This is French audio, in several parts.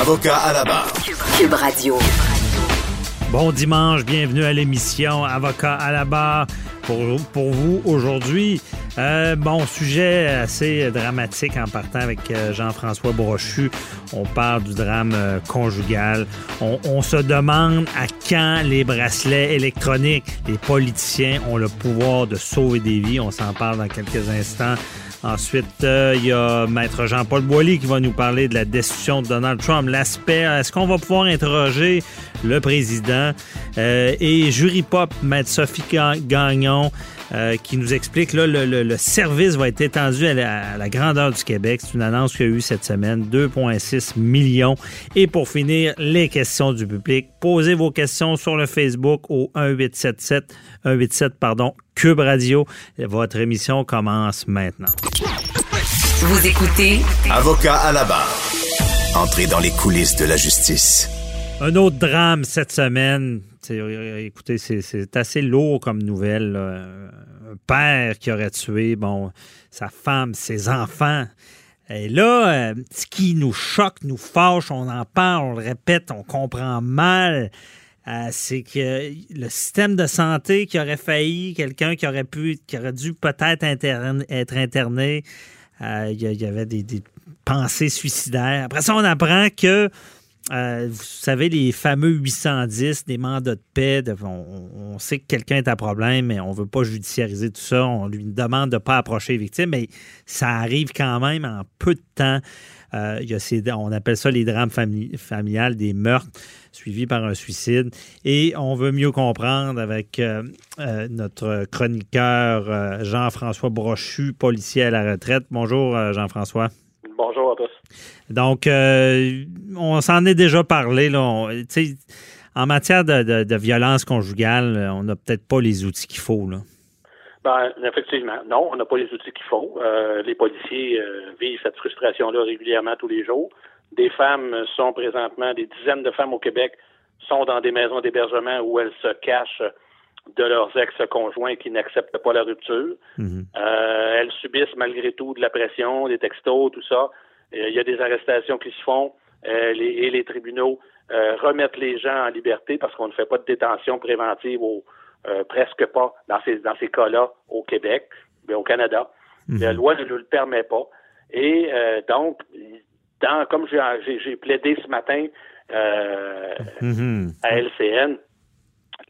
Avocat à la barre. Cube Radio. Bon dimanche, bienvenue à l'émission Avocat à la barre. Pour, pour vous aujourd'hui, euh, bon sujet assez dramatique en partant avec euh, Jean-François Brochu. On parle du drame euh, conjugal. On, on se demande à quand les bracelets électroniques. Les politiciens ont le pouvoir de sauver des vies. On s'en parle dans quelques instants. Ensuite, euh, il y a Maître Jean-Paul Boilly qui va nous parler de la destitution de Donald Trump. L'aspect, est-ce qu'on va pouvoir interroger le président? Euh, et Jury Pop, Maître Sophie Gagnon, euh, qui nous explique là, le, service va être étendu à la, à la grandeur du Québec. C'est une annonce qu'il y a eu cette semaine, 2,6 millions. Et pour finir, les questions du public. Posez vos questions sur le Facebook au 1877 187 pardon Cube Radio. Votre émission commence maintenant. Vous écoutez Avocat à la barre. Entrez dans les coulisses de la justice. Un autre drame cette semaine. écoutez, c'est assez lourd comme nouvelle. Là. Un père qui aurait tué bon, sa femme, ses enfants. Et là, euh, ce qui nous choque, nous fâche, on en parle, on le répète, on comprend mal. Euh, c'est que le système de santé qui aurait failli, quelqu'un qui aurait pu, qui aurait dû peut-être être interné, euh, il y, avait des, pensées suicidaires. Après ça, on apprend que euh, vous savez, les fameux 810, des mandats de paix, on, on, sait que quelqu'un est à problème, mais on ne veut pas judiciariser tout ça. On lui demande de ne pas approcher les victimes, mais ça arrive quand même en peu de temps. Euh, il y a ces, on appelle ça les drames famili familiales, des meurtres suivis par un suicide. Et on veut mieux comprendre avec euh, euh, notre chroniqueur Jean-François Brochu, policier à la retraite. Bonjour Jean-François. Bonjour à tous. Donc, on s'en est déjà parlé. Là. On, en matière de, de, de, violence conjugale, on n'a peut-être pas les outils qu'il faut. Là. Ben, effectivement, non, on n'a pas les outils qu'il faut. Euh, les policiers euh, vivent cette frustration-là régulièrement tous les jours. Des femmes sont présentement, des dizaines de femmes au Québec sont dans des maisons d'hébergement où elles se cachent de leurs ex-conjoints qui n'acceptent pas la rupture. Mm-hmm. Euh, elles subissent malgré tout de la pression, des textos, tout ça. Il y a des arrestations qui se font euh, les, et les tribunaux euh, remettent les gens en liberté parce qu'on ne fait pas de détention préventive au, presque pas dans ces, dans ces cas-là au Québec, mais au Canada. Mm-hmm. La loi ne nous le permet pas. Et donc, dans, comme j'ai plaidé ce matin mm-hmm. à LCN,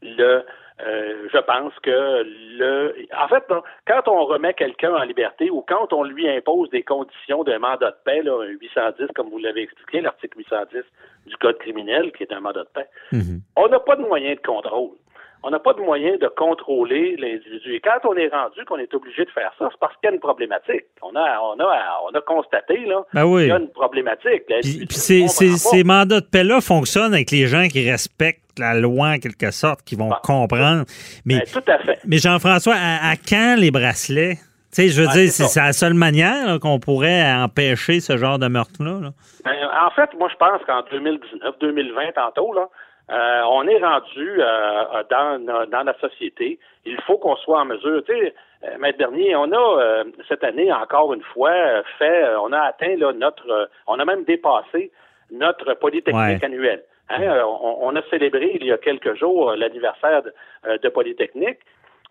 le euh, je pense que le. En fait, quand on remet quelqu'un en liberté ou quand on lui impose des conditions d'un mandat de paix, là, un 810, comme vous l'avez expliqué, l'article 810 du Code criminel, qui est un mandat de paix, mm-hmm. on n'a pas de moyen de contrôle. On n'a pas de moyen de contrôler l'individu. Et quand on est rendu qu'on est obligé de faire ça, c'est parce qu'il y a une problématique. On a, on a, on a constaté là, ben oui. qu'il y a une problématique. Puis, puis ces, ces, ces mandats de paix-là fonctionnent avec les gens qui respectent la loi en quelque sorte, qui vont comprendre. Mais, ben, tout à fait. Mais Jean-François, à, à, quand les bracelets? Tu sais, je veux Ah, dire, c'est c'est la seule manière qu'on pourrait empêcher ce genre de meurtre-là. Là. Ben, en fait, moi, je pense qu'en 2019, 2020, tantôt, là, euh, on est rendu euh, dans, dans la société. Il faut qu'on soit en mesure. Tu sais, euh, Maître Bernier, on a euh, cette année encore une fois fait, on a atteint là, notre, on a même dépassé notre polytechnique Ouais. annuelle. Hein, euh, on, on a célébré il y a quelques jours l'anniversaire de, euh, de Polytechnique,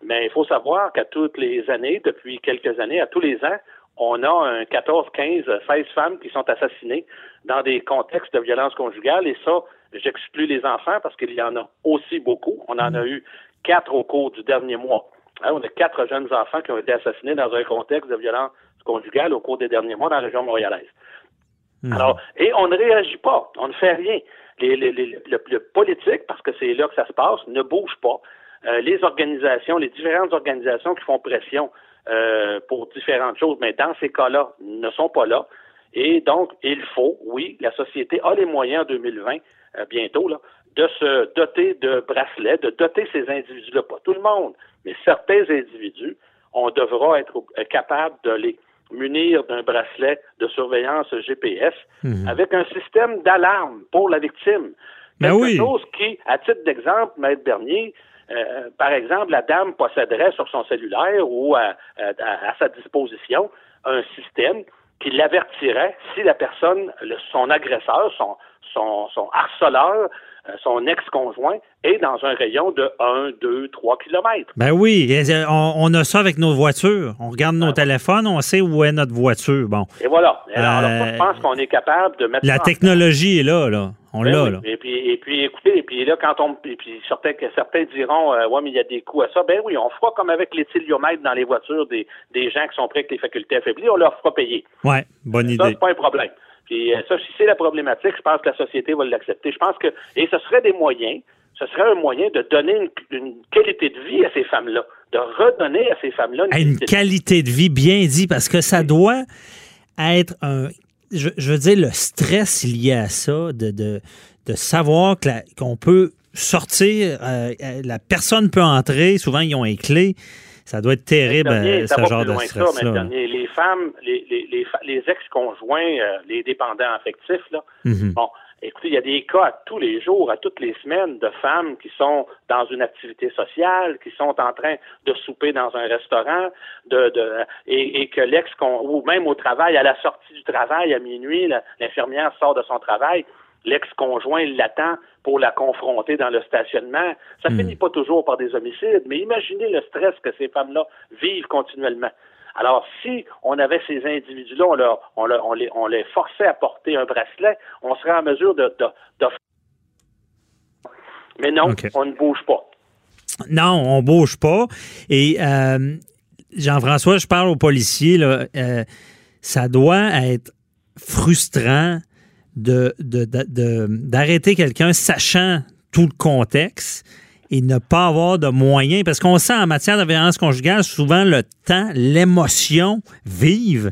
mais il faut savoir qu'à toutes les années, depuis quelques années, à tous les ans, on a un 14, 15, 16 femmes qui sont assassinées dans des contextes de violence conjugale et ça, j'exclus les enfants parce qu'il y en a aussi beaucoup. On en a eu quatre au cours du dernier mois. Hein, on a quatre jeunes enfants qui ont été assassinés dans un contexte de violence conjugale au cours des derniers mois dans la région montréalaise. Mmh. Alors, et on ne réagit pas, on ne fait rien. Les, les, les, le, le, politique, parce que c'est là que ça se passe, ne bouge pas. Euh, les organisations, les différentes organisations qui font pression euh, pour différentes choses, mais dans ces cas-là, ne sont pas là. Et donc, il faut, oui, la société a les moyens en 2020, euh, bientôt, là, de se doter de bracelets, de doter ces individus-là, pas tout le monde, mais certains individus, on devra être capable de les munir d'un bracelet de surveillance GPS Mhm. avec un système d'alarme pour la victime. Ben Quelque oui. chose qui, à titre d'exemple, Maître Bernier, euh, par exemple, la dame posséderait sur son cellulaire ou à, à- à sa disposition un système qui l'avertirait si la personne, le- son agresseur, son, son, son harceleur, euh, son ex-conjoint est dans un rayon de 1, 2, 3 kilomètres. Ben oui, euh, on, on a ça avec nos voitures. On regarde nos téléphones, on sait où est notre voiture. Bon, Et voilà. Alors, alors, Euh, je pense qu'on est capable de mettre la ça en technologie est là, là. On Ben l'a, oui. là. Et puis, et puis, écoutez, et puis là, quand on, et puis certains, diront, euh, ouais, mais il y a des coûts à ça. Ben oui, on fera comme avec l'éthyliomètre dans les voitures des, des gens qui sont prêts avec les facultés affaiblies, on leur fera payer. Ouais, bonne Ça, idée. c'est pas un problème. Puis euh, ça, si c'est la problématique, je pense que la société va l'accepter. Je pense que, et ce serait des moyens, ce serait un moyen de donner une, une qualité de vie à ces femmes-là, de redonner à ces femmes-là une, une qualité de qualité de vie bien dit, parce que ça doit être un. Je, je veux dire, le stress lié à ça, de, de, de savoir qu'on peut sortir, euh, euh, la personne peut entrer, souvent ils ont les clés. Ça doit être terrible, Dernier, euh, ce genre de dernier, les femmes, les, les, les, ex-conjoints, euh, les dépendants affectifs, là, Mhm. bon, écoutez, il y a des cas à tous les jours, à toutes les semaines, de femmes qui sont dans une activité sociale, qui sont en train de souper dans un restaurant, de, de et, et que l'ex, ou même au travail, à la sortie du travail à minuit, l'infirmière sort de son travail, l'ex-conjoint l'attend pour la confronter dans le stationnement. Ça finit pas toujours par des homicides, mais imaginez le stress que ces femmes-là vivent continuellement. Alors, si on avait ces individus-là, on, leur- on, leur- on les, on les forçait à porter un bracelet, on serait en mesure de... de, de- Mais non, on ne bouge pas. Non, on bouge pas. Et euh, Jean-François, je parle aux policiers, là, euh, ça doit être frustrant de, de- de- de- d'arrêter quelqu'un sachant tout le contexte et ne pas avoir de moyens. Parce qu'on sent en matière de violence conjugale, souvent le temps, l'émotion vive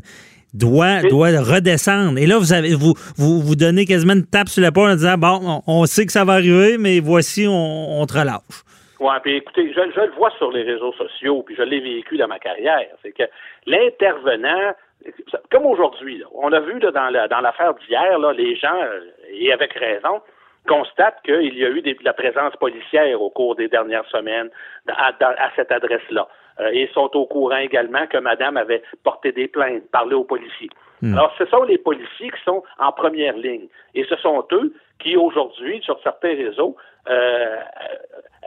doit, Oui. doit redescendre. Et là, vous avez vous, vous, vous donnez quasiment une tape sur l'épaule en disant Bon, on, on sait que ça va arriver, mais voici, on, on te relâche. Ouais, puis écoutez, je, je le vois sur les réseaux sociaux, puis je l'ai vécu dans ma carrière. C'est que l'intervenant, comme aujourd'hui, on a vu là, dans, la- dans l'affaire d'hier, les gens, euh, et avec raison, constatent qu'il y a eu des- de la présence policière au cours des dernières semaines à, cette adresse-là. Euh, et sont au courant également que madame avait porté des plaintes, parlé aux policiers. Alors, ce sont les policiers qui sont en première ligne. Et ce sont eux qui, aujourd'hui, sur certains réseaux, euh,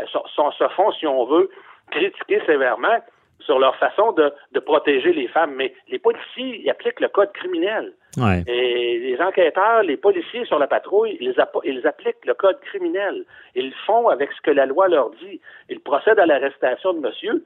euh, sont- sont- se font, si on veut, critiquer sévèrement sur leur façon de, de protéger les femmes. Mais les policiers, ils appliquent le code criminel. Ouais. Et les enquêteurs, les policiers sur la patrouille, ils, app- ils appliquent le code criminel. Ils font avec ce que la loi leur dit. Ils procèdent à l'arrestation de monsieur,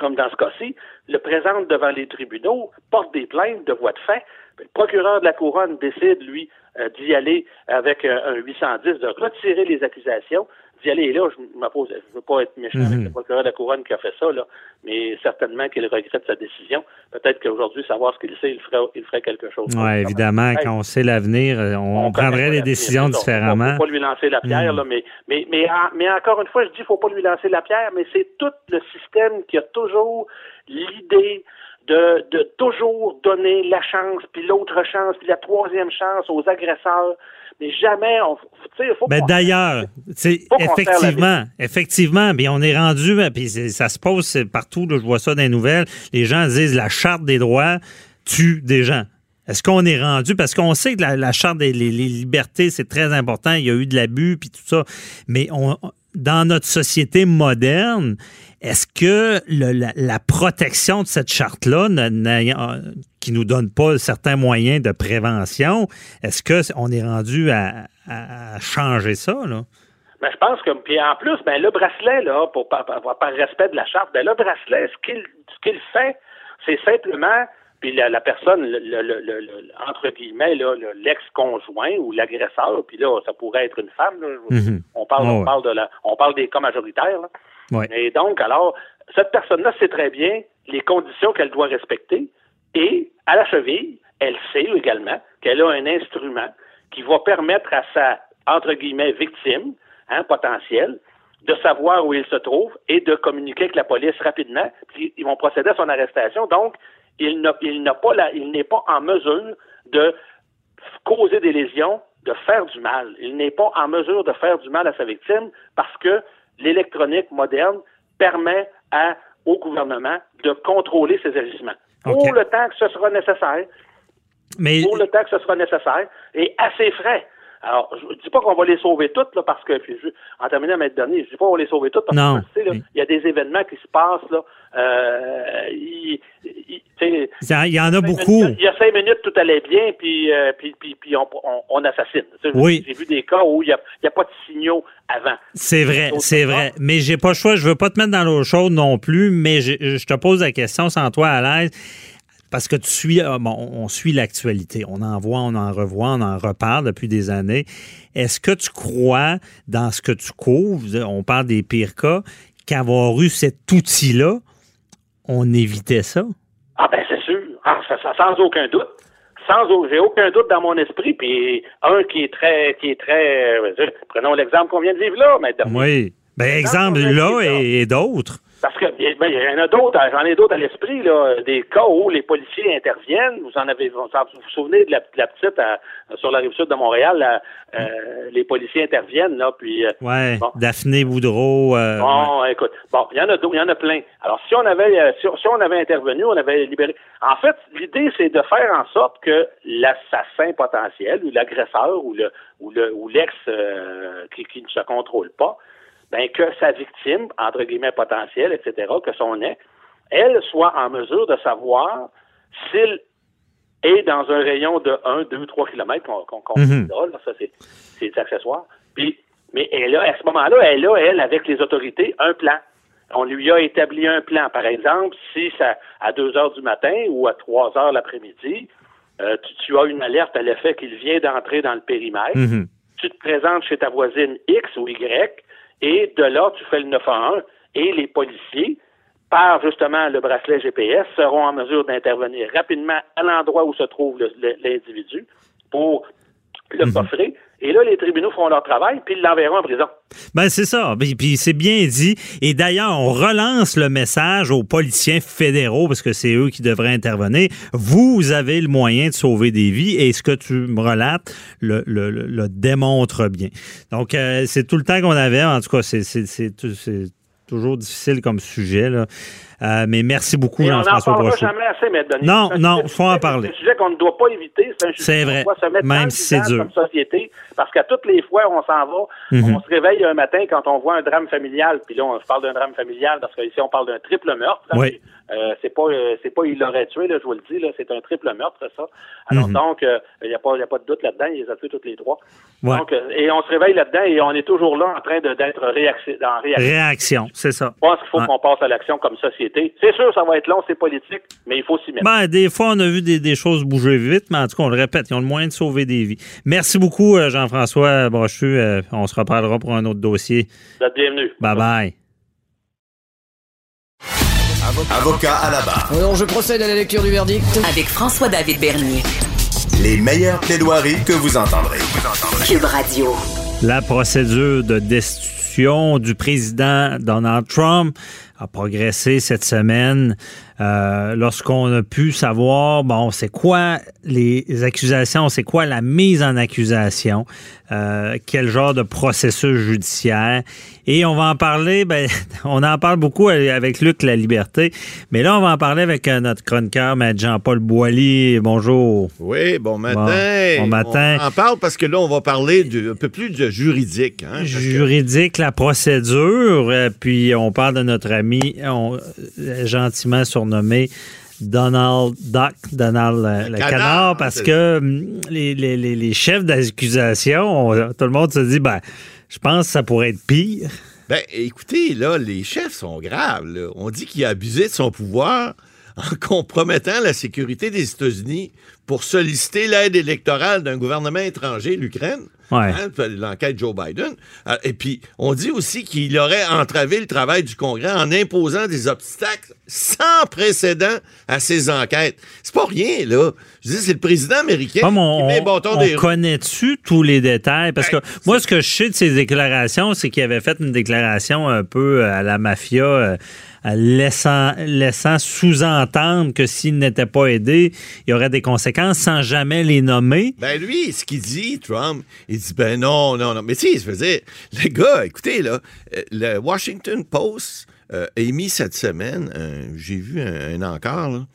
comme dans ce cas-ci, le présentent devant les tribunaux, porte des plaintes de voie de fait. Le procureur de la couronne décide, lui, euh, d'y aller avec euh, un 810, de retirer les accusations, d'y aller. Là, je je veux pas être méchant avec le procureur de la couronne qui a fait ça, là, mais certainement qu'il regrette sa décision. Peut-être qu'aujourd'hui, savoir ce qu'il sait, il ferait, il ferait quelque chose. Oui, évidemment, quand on sait l'avenir, euh, on, on prendrait les décisions différemment. On ne faut pas lui lancer la pierre, là, mais, mais, mais, mais encore une fois, je dis qu'il ne faut pas lui lancer la pierre, mais c'est tout le système qui a toujours l'idée de, de toujours donner la chance, puis l'autre chance, puis la troisième chance aux agresseurs. Mais jamais, on, tu sais, faut Ben qu'on- d'ailleurs, effectivement, effectivement, mais on est rendu, ben, puis ça se pose partout, là, je vois ça dans les nouvelles. Les gens disent la charte des droits tue des gens. Est-ce qu'on est rendu? Parce qu'on sait que la, la charte des les, les libertés c'est très important, il y a eu de l'abus puis tout ça, mais on, dans notre société moderne, est-ce que la, protection de cette charte-là, n'ayant- qui nous donne pas certains moyens de prévention, est-ce que on est rendu à, changer ça là? Ben, je pense que, puis en plus, ben, le bracelet, là, pour, par, par- respect de la charte, ben, le bracelet, ce qu'il fait, c'est simplement, puis la, la personne, le, entre guillemets, l'ex-conjoint ou l'agresseur, puis là, ça pourrait être une femme, là, Mhm. on parle, Oh, on ouais. parle de la, on parle des cas majoritaires, là. Ouais. Et donc, alors, cette personne-là sait très bien les conditions qu'elle doit respecter et, à la cheville, elle sait également qu'elle a un instrument qui va permettre à sa, entre guillemets, victime, hein, potentielle, de savoir où il se trouve et de communiquer avec la police rapidement. Puis ils vont procéder à son arrestation. Donc, il n'a, il n'a pas la, il n'est pas en mesure de causer des lésions, de faire du mal. Il n'est pas en mesure de faire du mal à sa victime parce que l'électronique moderne permet à, au gouvernement de contrôler ses agissements. Pour le temps que ce sera nécessaire. Mais... Pour le temps que ce sera nécessaire et à ses frais. Alors, je ne dis pas qu'on va les sauver toutes, là, parce que, en terminant ma dernier, je ne dis pas qu'on va les sauver toutes, parce non. que, tu sais, il y a des événements qui se passent, là, euh, il, y en a beaucoup. il y a cinq minutes, tout allait bien, puis, euh, puis, puis, puis on, on, assassine. Oui. J'ai vu des cas où il n'y a, a, pas de signaux avant. C'est vrai, c'est vrai. Mais j'ai pas le choix, je veux pas te mettre dans l'eau chaude non plus, mais je, je te pose la question sans toi à l'aise parce que tu suis, euh, bon, on suit l'actualité. On en voit, on en revoit, on en reparle depuis des années. Est-ce que tu crois dans ce que tu couvres, on parle des pires cas, qu'avoir eu cet outil-là, on évitait ça? Ah ben c'est sûr, ah, ça, sans aucun doute. Sans j'ai aucun doute dans mon esprit. Puis un qui est très, qui est très, euh, prenons l'exemple qu'on vient de vivre là, maintenant. Oui. Ben exemple là et d'autres. Parce que ben, il y en a d'autres, j'en ai d'autres à l'esprit, là, des cas où les policiers interviennent. Vous en avez, vous vous, souvenez de la, petite sur la rive sud de Montréal, euh, les policiers interviennent là, puis. Euh. Daphné Boudreau. Euh, bon, écoute, bon, il y en a il y en a plein. Alors si on avait, si, on avait intervenu, on avait libéré. En fait, l'idée c'est de faire en sorte que l'assassin potentiel ou l'agresseur ou le ou le ou l'ex qui, qui ne se contrôle pas ben, que sa victime, entre guillemets potentielle, etc., que son ex, elle soit en mesure de savoir s'il est dans un rayon de 1, 2, 3 kilomètres qu'on qu mm ça c'est accessoire. Puis, mais elle a, à ce moment-là, elle a, elle, avec les autorités, un plan. On lui a établi un plan. Par exemple, si ça à 2 heures du matin ou à 3 heures l'après-midi, euh, tu, as une alerte à l'effet qu'il vient d'entrer dans le périmètre, mm-hmm. tu te présentes chez ta voisine X ou Y, et de là, tu fais le 911 et les policiers, par justement le bracelet GPS, seront en mesure d'intervenir rapidement à l'endroit où se trouve l'individu pour le mhm. coffrer. Et là, les tribunaux font leur travail, puis ils l'enverront en prison. Ben c'est ça. Puis, c'est bien dit. Et d'ailleurs, on relance le message aux policiers fédéraux, parce que c'est eux qui devraient intervenir. Vous avez le moyen de sauver des vies, et ce que tu me relates le, le, démontre bien. Donc, euh, c'est tout le temps qu'on avait. En tout cas, c'est toujours difficile comme sujet. Là. Euh, mais merci beaucoup, Jean-François mais Non, non, il faut en parler. C'est un sujet qu'on ne doit pas éviter. C'est un sujet vrai. doit se mettre Même si c'est dur. comme société. Parce qu'à toutes les fois, on s'en va, mhm. on se réveille un matin quand on voit un drame familial. Puis là, on parle d'un drame familial parce qu'ici, on parle d'un triple meurtre. Oui. Euh, c'est pas euh, c'est pas il l'aurait tué, là, je vous le dis, c'est un triple meurtre, ça. Alors mhm. donc, euh, il n'y a, a pas de doute là-dedans, il les a tués toutes les trois. Donc, et on se réveille là-dedans et on est toujours là en train d'être en réaction. Réaction, c'est ça. Je pense qu'il faut qu'on passe à l'action comme société. C'est sûr, ça va être long, c'est politique, mais il faut s'y mettre. Ben, des fois, on a vu des, choses bouger vite, mais en tout cas, on le répète, ils ont le moyen de sauver des vies. Merci beaucoup, Jean-François Brochu. on se reparlera pour un autre dossier. Vous êtes bienvenue. Bye bye. Avocat à la barre. Alors, je procède à la lecture du verdict. Avec François-David Bernier. Les meilleures plaidoiries que vous entendrez. Cube Radio. La procédure de destitution du président Donald Trump a progressé cette semaine. Euh, lorsqu'on a pu savoir, bon, c'est quoi les accusations, c'est quoi la mise en accusation, euh, quel genre de processus judiciaire. Et on va en parler, ben, on en parle beaucoup avec Luc La Liberté, mais là, on va en parler avec euh, notre chroniqueur, M. Jean-Paul Boilly. Bonjour. Oui, bon matin. Bon, matin. On en parle parce que là, on va parler de, un peu plus de juridique. Hein, juridique, la procédure, puis on parle de notre ami, on, gentiment sur nommé Donald Duck, Donald le, canard, parce que hum, les, chefs d'accusation, tout le monde se dit, ben, je pense que ça pourrait être pire. Ben, écoutez, là, les chefs sont graves. On dit qu'il a abusé de son pouvoir en compromettant la sécurité des États-Unis pour solliciter l'aide électorale d'un gouvernement étranger, l'Ukraine. Ouais. Hein, l'enquête Joe Biden. Euh, Et puis, on dit aussi qu'il aurait entravé le travail du Congrès en imposant des obstacles sans précédent à ces enquêtes. C'est pas rien, là. Je dis, c'est le président américain Comme qui on, met le bâton on des roues. connaît-tu tous les détails? Parce que Ben, moi, ce que je sais de ces déclarations, c'est qu'il avait fait une déclaration un peu à la mafia, euh, à laissant, laissant sous-entendre que s'il n'était pas aidé, il y aurait des conséquences sans jamais les nommer. Ben lui, ce qu'il dit, Trump, il dit ben non, non, non. Mais sais, je veux dire, les gars, écoutez, là, euh, le Washington Post euh, a émis cette semaine, euh, j'ai vu un, un encart, là,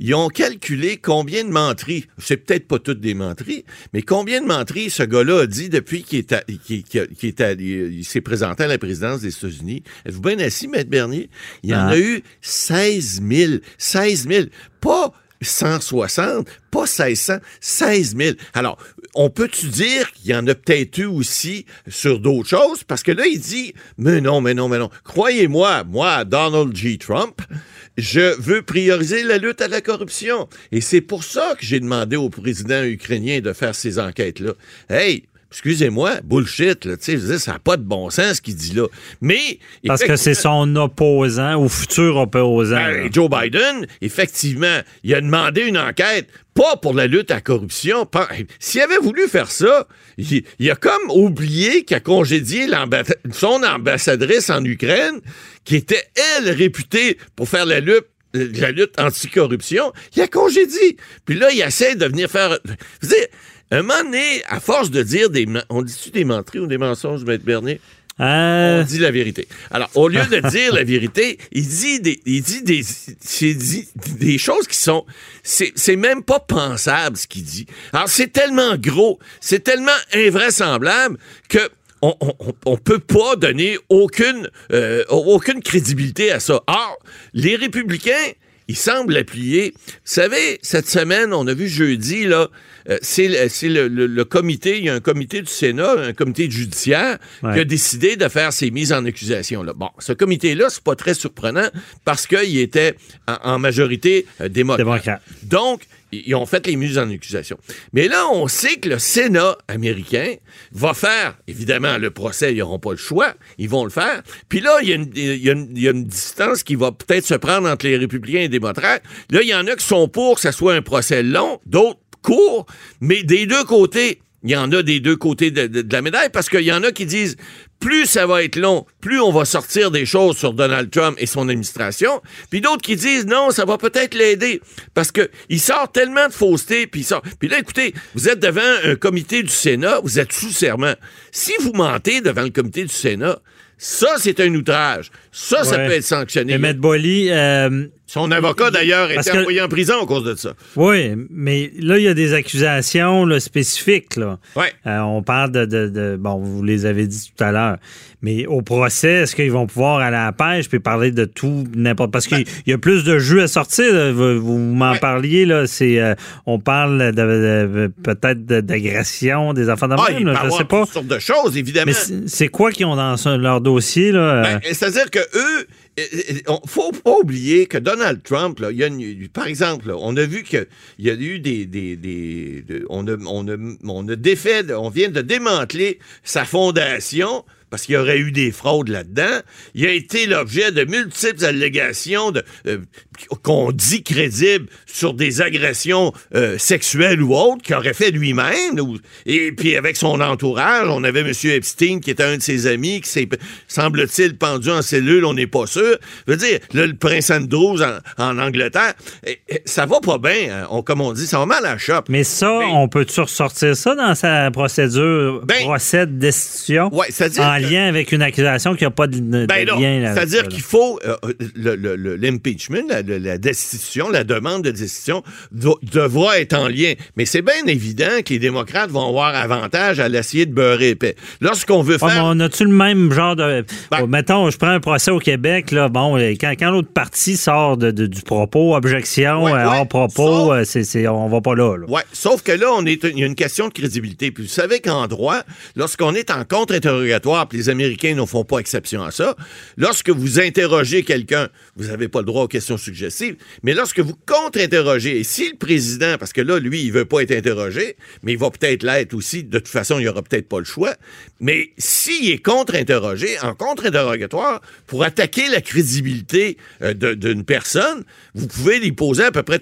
ils ont calculé combien de menteries, c'est peut-être pas toutes des menteries, mais combien de menteries ce gars-là a dit depuis qu'il à- il s'est présenté à la présidence des États-Unis. Êtes-vous bien assis, Maître Bernier? Il y en Ah. a eu 16 000. 16 000. Pas 160, pas 1600, 16 000. Alors, on peut-tu dire qu'il y en a peut-être eu aussi sur d'autres choses? Parce que là, il dit, mais non, mais non, mais non. Croyez-moi, moi, Donald J. Trump, je veux prioriser la lutte à la corruption. Et c'est pour ça que j'ai demandé au président ukrainien de faire ces enquêtes-là. Hey, excusez-moi, bullshit, là, tu sais, je veux dire, ça n'a pas de bon sens ce qu'il dit là. Mais... Parce que c'est son opposant ou futur opposant. Ben. Joe Biden, effectivement, il a demandé une enquête, pas pour la lutte à la corruption. S'il avait voulu faire ça, il, il a comme oublié qu'il a congédié son ambassadrice en Ukraine, qui était, elle, réputée pour faire la lutte la lutte anticorruption, il a congédié. Puis là, il essaie de venir faire... Je veux dire, un moment donné, à force de dire des... On dit-tu des menteries ou des mensonges, Maître Bernier? Euh, On dit la vérité. Alors, au lieu de dire la vérité, il dit des, il dit des, c'est dit des choses qui sont, c'est, même pas pensable ce qu'il dit. Alors, c'est tellement gros, c'est tellement invraisemblable que on, on, on- on peut pas donner aucune, euh, aucune crédibilité à ça. Or, les républicains, ils semblent l'appuyer. Vous savez, cette semaine, on a vu jeudi, là, euh, c'est le, comité, il y a un comité du Sénat, un comité judiciaire, Ouais. qui a décidé de faire ces mises en accusation. Là. Bon, ce comité-là, c'est pas très surprenant parce qu'il était en, en majorité euh, démocrate. Démocrate. Donc, ils ont fait les mises en accusation. Mais là, on sait que le Sénat américain va faire, évidemment, le procès, ils n'auront pas le choix, ils vont le faire. Puis là, il y, a une- distance qui va peut-être se prendre entre les républicains et les démocrates. Là, il y en a qui sont pour que ça soit un procès long, d'autres courts, mais des deux côtés, il y en a des deux côtés de, de- de la médaille parce qu'il y en a qui disent plus ça va être long, plus on va sortir des choses sur Donald Trump et son administration. Puis d'autres qui disent non, ça va peut-être l'aider parce que il sort tellement de fausseté. Puis il sort. Puis là, écoutez, vous êtes devant un comité du Sénat, vous êtes sous serment. Si vous mentez devant le comité du Sénat, ça c'est un outrage. Ça, ça peut être sanctionné. mais Maître Boily, euh, Son avocat d'ailleurs était que- envoyé en prison à cause de ça. oui, mais là, il y a des accusations là, spécifiques. Là. Ouais. Euh, on parle de, de- de- Bon, vous les avez dit tout à l'heure. Mais au procès, est-ce qu'ils vont pouvoir aller à la pêche puis parler de tout, n'importe. Parce qu'il y a plus de jeux à sortir. là. Vous, vous m'en Ouais. parliez, là. C'est, euh, on parle de, peut-être de- d'agression, des enfants Ah, d'enfants. il peut je avoir sais pas. toutes sortes de choses, évidemment. Mais c'est quoi qu'ils ont dans leur dossier, là? Ben, C'est-à-dire que eux, on- faut pas oublier que Donald Trump, il y a une- par exemple, on a vu qu'il y a eu des, des, des- de- on a, on a, on a défait, on vient de démanteler sa fondation parce qu'il y aurait eu des fraudes là-dedans. Il a été l'objet de multiples allégations de, euh, qu'on dit crédibles sur des agressions euh, sexuelles ou autres qu'il aurait fait lui-même. ou- Et puis avec son entourage, on avait M. Epstein qui était un de ses amis qui s'est, semble-t-il, pendu en cellule, on n'est pas sûr. Je veux dire, là, le prince Andrews en, en Angleterre, ça va pas bien, hein. on, comme on dit, ça va mal à la chope. Mais ça, Mais- on peut-tu ressortir ça dans sa procédure, Ben- procès de destitution? Ouais, c'est-à-dire En lien avec une accusation qui n'a pas de, de Ben non, lien. c'est-à-dire qu'il faut euh, le- le- le- l'impeachment, la, destitution, la demande de destitution do- devra être en lien. Mais c'est bien évident que les démocrates vont avoir avantage à l'essayer de beurrer épais. Lorsqu'on veut Ah, faire... on a-tu le même genre de. Ben- Oh, mettons, je prends un procès au Québec, là. Bon, euh, quand, quand l'autre partie sort de, de- du propos, objection, Ouais, euh, ouais. hors propos, Sauf- c'est, c'est- on va pas là. là. Ouais, sauf que là, on est, il y a une question de crédibilité. Puis vous savez qu'en droit, lorsqu'on est en contre-interrogatoire les Américains ne font pas exception à ça. Lorsque vous interrogez quelqu'un, vous n'avez pas le droit aux questions suggestives, mais lorsque vous contre-interrogez, et si le président, parce que là, lui, il veut pas être interrogé, mais il va peut-être l'être aussi, de toute façon, il n'y aura peut-être pas le choix, mais s'il est contre-interrogé, en contre-interrogatoire, pour attaquer la crédibilité euh, d'une personne, vous pouvez lui poser à peu près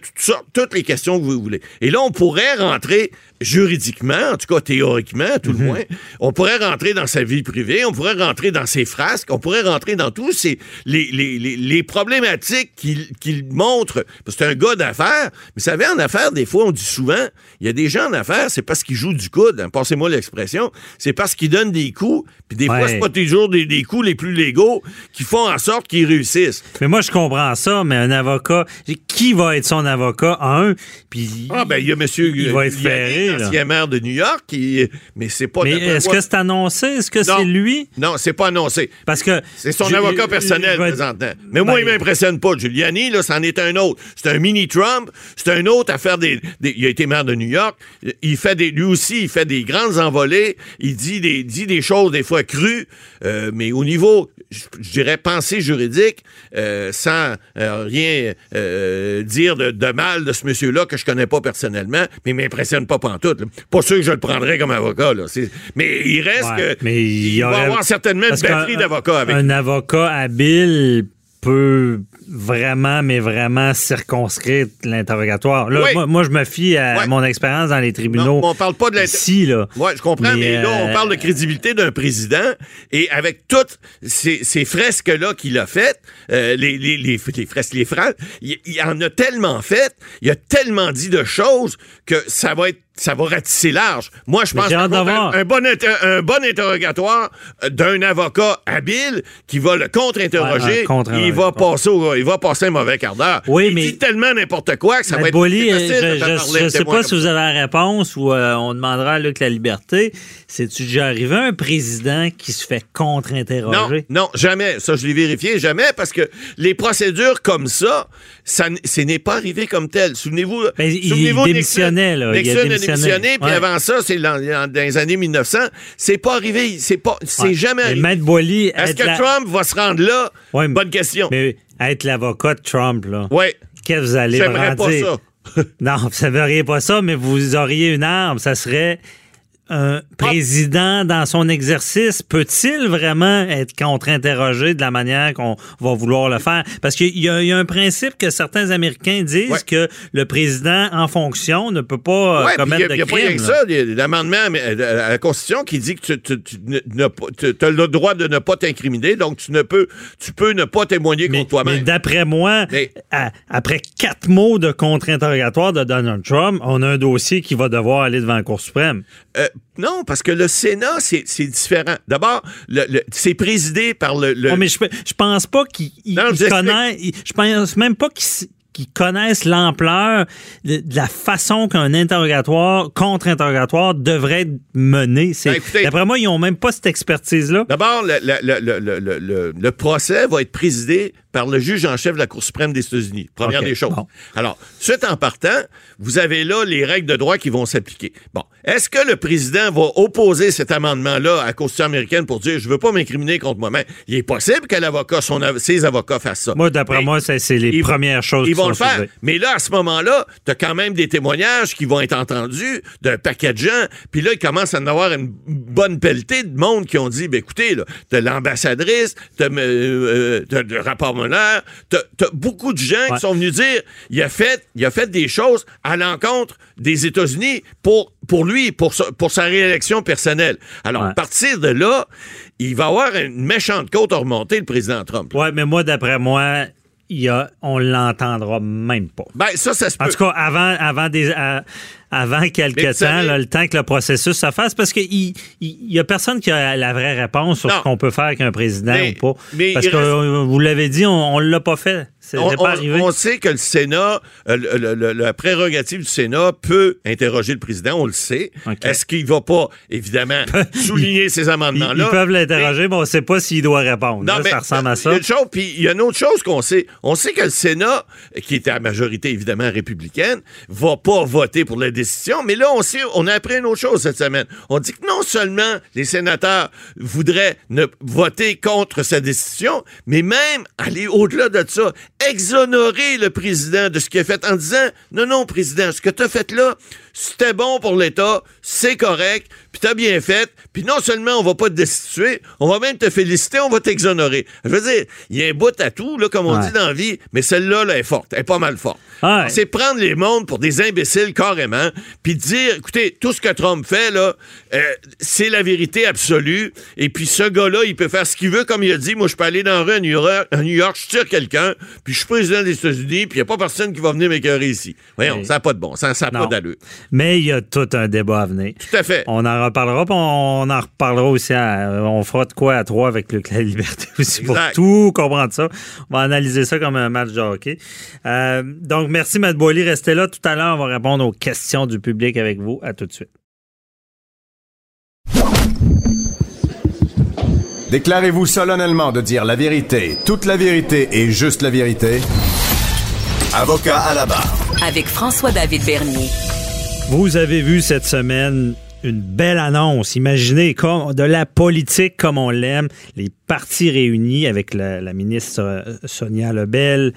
toutes les questions que vous voulez. Et là, on pourrait rentrer juridiquement, en tout cas théoriquement, à tout le moins, on pourrait rentrer dans sa vie privée, on pourrait rentrer dans ses frasques, on pourrait rentrer dans tous ces, les, les, les, les problématiques qu'il montre. Parce que c'est un gars d'affaires. Mais vous savez, en affaires, des fois, on dit souvent, il y a des gens en affaires, c'est parce qu'ils jouent du coude, hein, passez-moi l'expression, c'est parce qu'ils donnent des coups, puis des fois, c'est pas toujours des, des coups les plus légaux qui font en sorte qu'ils réussissent. Mais moi, je comprends ça, mais un avocat, qui va être son avocat? Un, puis... Ah, ben, il y a monsieur Il va être ferré, là. l'ancien maire de New York, qui, mais c'est pas... Mais est-ce que c'est annoncé? Est-ce que c'est lui? Non, c'est pas annoncé. Parce que... C'est son avocat personnel vais- présentement. Mais moi, Ben, il m'impressionne pas. Giuliani, là, c'en est un autre. C'est un mini-Trump. C'est un autre à faire des, des- Il a été maire de New York. Il fait des. Lui aussi, il fait des grandes envolées. Il dit des, dit des choses des fois crues. Euh, mais au niveau, je, dirais, pensée juridique, euh, sans euh, rien dire de, de mal de ce monsieur-là que je connais pas personnellement, mais il m'impressionne pas pantoute. là. Pas sûr que je le prendrais comme avocat. Là. Mais il reste Ouais, que. mais il y va aurait- avoir certainement une batterie d'avocats avec Un avocat habile peut vraiment, mais vraiment circonscrire l'interrogatoire. Là, Oui. moi, moi, je me fie à mon expérience dans les tribunaux. Non, on parle pas de Ici, là. Oui, je comprends, mais, Mais, là, on euh, parle de crédibilité d'un président et avec toutes ces, ces fresques-là qu'il a faites, euh, les, les, les, les fresques, les phrases, il, il en a tellement fait, il a tellement dit de choses que ça va être ça va ratisser large. Moi, je pense qu'un bon, un bon interrogatoire d'un avocat habile qui va le contre-interroger, Ouais, il va passer au- il va passer un mauvais quart d'heure. Oui, il mais- dit tellement n'importe quoi que ça va Maître être euh, facile de je un sais pas si vous avez la réponse ou euh, on demandera à Luc la liberté. C'est-tu déjà arrivé un président qui se fait contre-interroger? non, jamais. Ça, je l'ai vérifié, jamais, parce que les procédures comme ça, ça ce n'est pas arrivé comme tel. Souvenez-vous. Ben, il souvenez-vous de démissionnait, là. Il a Nixon démissionné. puis avant ça, c'est dans, dans les années 1900. C'est pas arrivé. C'est pas, c'est Ouais. jamais Mais arrivé. Boily, Est-ce que la- Trump va se rendre là? Ouais, Bonne question. Mais être l'avocat de Trump, là, Oui. qu'est-ce que vous allez J'aimerais pas ça. Non, vous savez pas ça, mais vous auriez une arme. Ça serait un président dans son exercice. Peut-il vraiment être contre-interrogé de la manière qu'on va vouloir le faire? Parce qu'il y, y a un principe que certains Américains disent Ouais. que le président en fonction ne peut pas euh, Ouais, puis commettre il de n'y a, pas rien crime. que là. ça. Il y a l'amendement à à la Constitution qui dit que tu, tu- tu ne- as le droit de ne pas t'incriminer, donc tu ne peux, tu peux ne pas témoigner Mais, contre toi-même. mais d'après moi, Mais- à- après quatre mots de contre-interrogatoire de Donald Trump, on a un dossier qui va devoir aller devant la Cour suprême. Euh, non, parce que le Sénat, c'est différent. D'abord, le- le- c'est présidé par le. le- Oh, mais je, je pense pas qu'ils ils- Non, je pense même pas qu'ils s- qu'ils connaissent l'ampleur de, la façon qu'un interrogatoire, contre-interrogatoire devrait être mené. Ben, D'après moi, ils ont même pas cette expertise-là. D'abord, le- le- le- le procès va être présidé par le juge en chef de la Cour suprême des États-Unis. Première des choses. bon. Alors, suite en partant, vous avez là les règles de droit qui vont s'appliquer. Bon, est-ce que le président va opposer cet amendement-là à la Constitution américaine pour dire je veux pas m'incriminer contre moi-même? Il est possible que l'avocat, son av- ses avocats fassent ça. Moi, d'après moi, c'est c'est les ils- premières choses Ils qui vont sont le faire. soulevées. Mais là, à ce moment-là, tu as quand même des témoignages qui vont être entendus d'un paquet de gens. Puis là, il commence à en avoir une bonne pelletée de monde qui ont dit, ben écoutez, là, t'as l'ambassadrice, t'as euh, euh, t'as le rapport t'as t'as beaucoup de gens Ouais. qui sont venus dire, il a fait, il a fait des choses à l'encontre des États-Unis pour pour lui, pour sa, pour sa réélection personnelle. Alors, Ouais. à partir de là, il va avoir une méchante côte à remonter, le président Trump. Ouais, mais moi, d'après moi, il y a, on l'entendra même pas. Ben, ça, ça se peut. En tout cas, avant, avant, des, avant vous temps, savez- là, le temps que le processus se fasse, parce qu'il il, il a personne qui a la vraie réponse sur Non. ce qu'on peut faire avec un président Mais- ou pas. mais parce que reste- euh, vous l'avez dit, on, on l'a pas fait. On, pas on- arrivé. on sait que le Sénat, euh, le- la prérogative du Sénat peut interroger le président, on le sait. Est-ce qu'il va pas, évidemment, souligner ces amendements-là? ils peuvent l'interroger, mais on ne sait pas s'il doit répondre. Non, Là, mais ça ressemble à Il y ça. a une chose, puis il y a une autre chose qu'on sait. On sait que le Sénat, qui était à majorité évidemment républicaine, va pas voter pour la Mais là, on on a appris une autre chose cette semaine. On dit que non seulement les sénateurs voudraient ne voter contre sa décision, mais même aller au-delà de ça, exonérer le président de ce qu'il a fait en disant, non, non, président, ce que tu as fait là, c'était bon pour l'État, c'est correct, puis t'as bien fait, puis non seulement on va pas te destituer, on va même te féliciter, on va t'exonérer. Je veux dire, il y a un bout à tout, là, comme on dit dans la vie, mais celle-là, là, est forte, elle est pas mal forte. C'est prendre les mondes pour des imbéciles carrément, puis dire, écoutez, tout ce que Trump fait, là, euh, c'est la vérité absolue, et puis ce gars-là, il peut faire ce qu'il veut, comme il a dit, moi, je peux aller dans la rue à New York, à New York je tire quelqu'un, puis je suis président des États-Unis, puis il n'y a pas personne qui va venir m'écœurer ici. Voyons, ça n'a pas de bon ça n'a pas d'allure. Mais il y a tout un débat à venir. Tout à fait. On en reparlera, puis on en reparlera aussi. on fera de quoi à trois avec le la liberté aussi pour tout comprendre ça. On va analyser ça comme un match de hockey. Euh, donc, merci, Matt Boily. Restez là. Tout à l'heure, on va répondre aux questions du public avec vous. À tout de suite. Déclarez-vous solennellement de dire la vérité, toute la vérité et juste la vérité. Avocat à la barre. Avec François-David Bernier. Vous avez vu cette semaine une belle annonce. Imaginez comme de la politique comme on l'aime, les partis réunis avec la, ministre euh, Sonia Lebel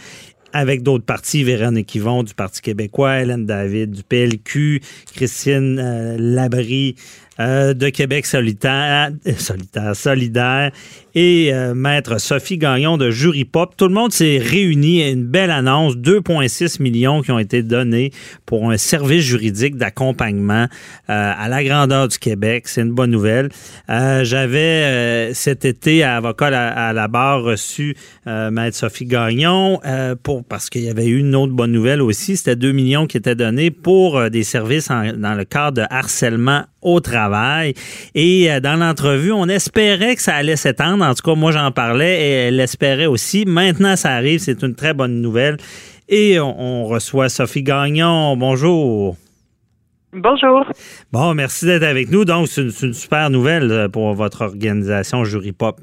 avec d'autres partis, Véronique Yvon du Parti québécois, Hélène David du PLQ, Christine euh, Labrie euh, de Québec solitaire, solitaire solidaire et euh, maître Sophie Gagnon de Jury Pop. Tout le monde s'est réuni à une belle annonce, 2,6 millions qui ont été donnés pour un service juridique d'accompagnement euh, à la grandeur du Québec. C'est une bonne nouvelle. Euh, j'avais cet été à avocat à, la barre reçu maître Sophie Gagnon pour parce qu'il y avait eu une autre bonne nouvelle aussi. C'était 2 millions qui étaient donnés pour des services dans le cadre de harcèlement au travail. Et dans l'entrevue, on espérait que ça allait s'étendre en tout cas, moi, j'en parlais et elle l'espérait aussi. Maintenant, ça arrive. C'est une très bonne nouvelle. Et on, reçoit Sophie Gagnon. Bonjour. Bonjour. Bon, merci d'être avec nous. Donc, c'est une, super nouvelle euh, pour votre organisation Jury Pop.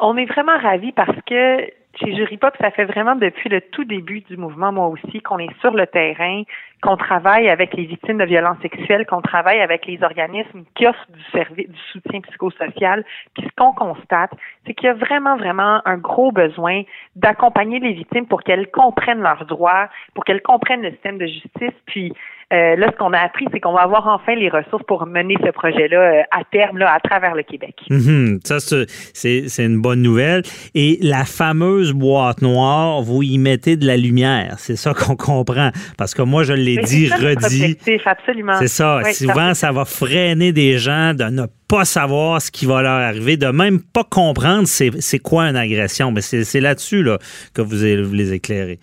On est vraiment ravis parce que chez Jury Pop, ça fait vraiment depuis le tout début du mouvement, moi aussi, qu'on est sur le terrain, qu'on travaille avec les victimes de violences sexuelles, qu'on travaille avec les organismes qui offrent du soutien psychosocial. Puis ce qu'on constate, c'est qu'il y a vraiment, vraiment un gros besoin d'accompagner les victimes pour qu'elles comprennent leurs droits, pour qu'elles comprennent le système de justice, puis euh, là, ce qu'on a appris, c'est qu'on va avoir enfin les ressources pour mener ce projet-là euh, à terme, là, à travers le Québec. Mhm. ça, c'est une bonne nouvelle. Et la fameuse boîte noire, vous y mettez de la lumière. C'est ça qu'on comprend. Parce que moi, je l'ai dit, redit. absolument. C'est ça. Souvent, ça va freiner des gens de ne pas savoir ce qui va leur arriver, de même pas comprendre c'est quoi une agression. Mais c'est là-dessus là, que vous, vous les éclairez.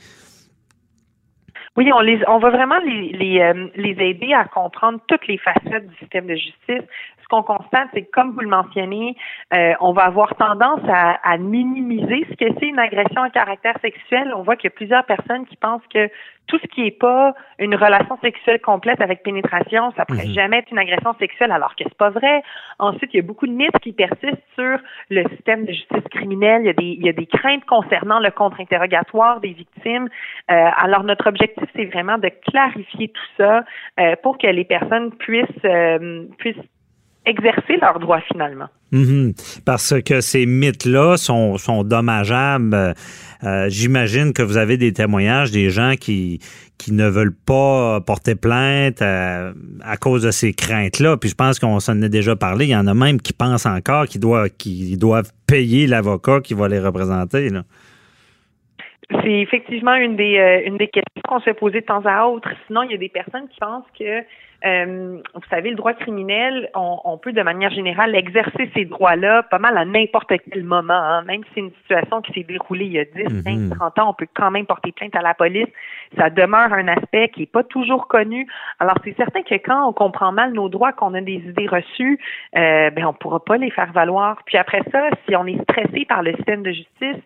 Oui, on les, on va vraiment les, les, euh, les aider à comprendre toutes les facettes du système de justice. Ce qu'on constate, c'est que comme vous le mentionnez, euh, on va avoir tendance à, à minimiser ce que c'est une agression à caractère sexuel. On voit qu'il y a plusieurs personnes qui pensent que tout ce qui n'est pas une relation sexuelle complète avec pénétration, ça pourrait mhm. jamais être une agression sexuelle, alors que c'est pas vrai. Ensuite, il y a beaucoup de mythes qui persistent sur le système de justice criminelle. Il y a des, il y a des craintes concernant le contre-interrogatoire des victimes. Euh, alors, notre objectif, c'est vraiment de clarifier tout ça euh, pour que les personnes puissent, euh, puissent exercer leurs droits finalement. Mhm. Parce que ces mythes-là sont, dommageables. Euh, j'imagine que vous avez des témoignages des gens qui, ne veulent pas porter plainte euh, à, cause de ces craintes-là. Puis je pense qu'on s'en a déjà parlé. Il y en a même qui pensent encore qu'ils doivent payer l'avocat qui va les représenter. C'est effectivement une des, euh, une des questions qu'on se fait poser de temps à autre. Sinon, il y a des personnes qui pensent que euh, vous savez, le droit criminel, on, peut de manière générale exercer ces droits-là pas mal à n'importe quel moment. Hein. Même si c'est une situation qui s'est déroulée il y a 10, 15, 30 ans, on peut quand même porter plainte à la police. Ça demeure un aspect qui n'est pas toujours connu. Alors, c'est certain que quand on comprend mal nos droits, qu'on a des idées reçues, euh, ben, on pourra pas les faire valoir. Puis après ça, si on est stressé par le système de justice,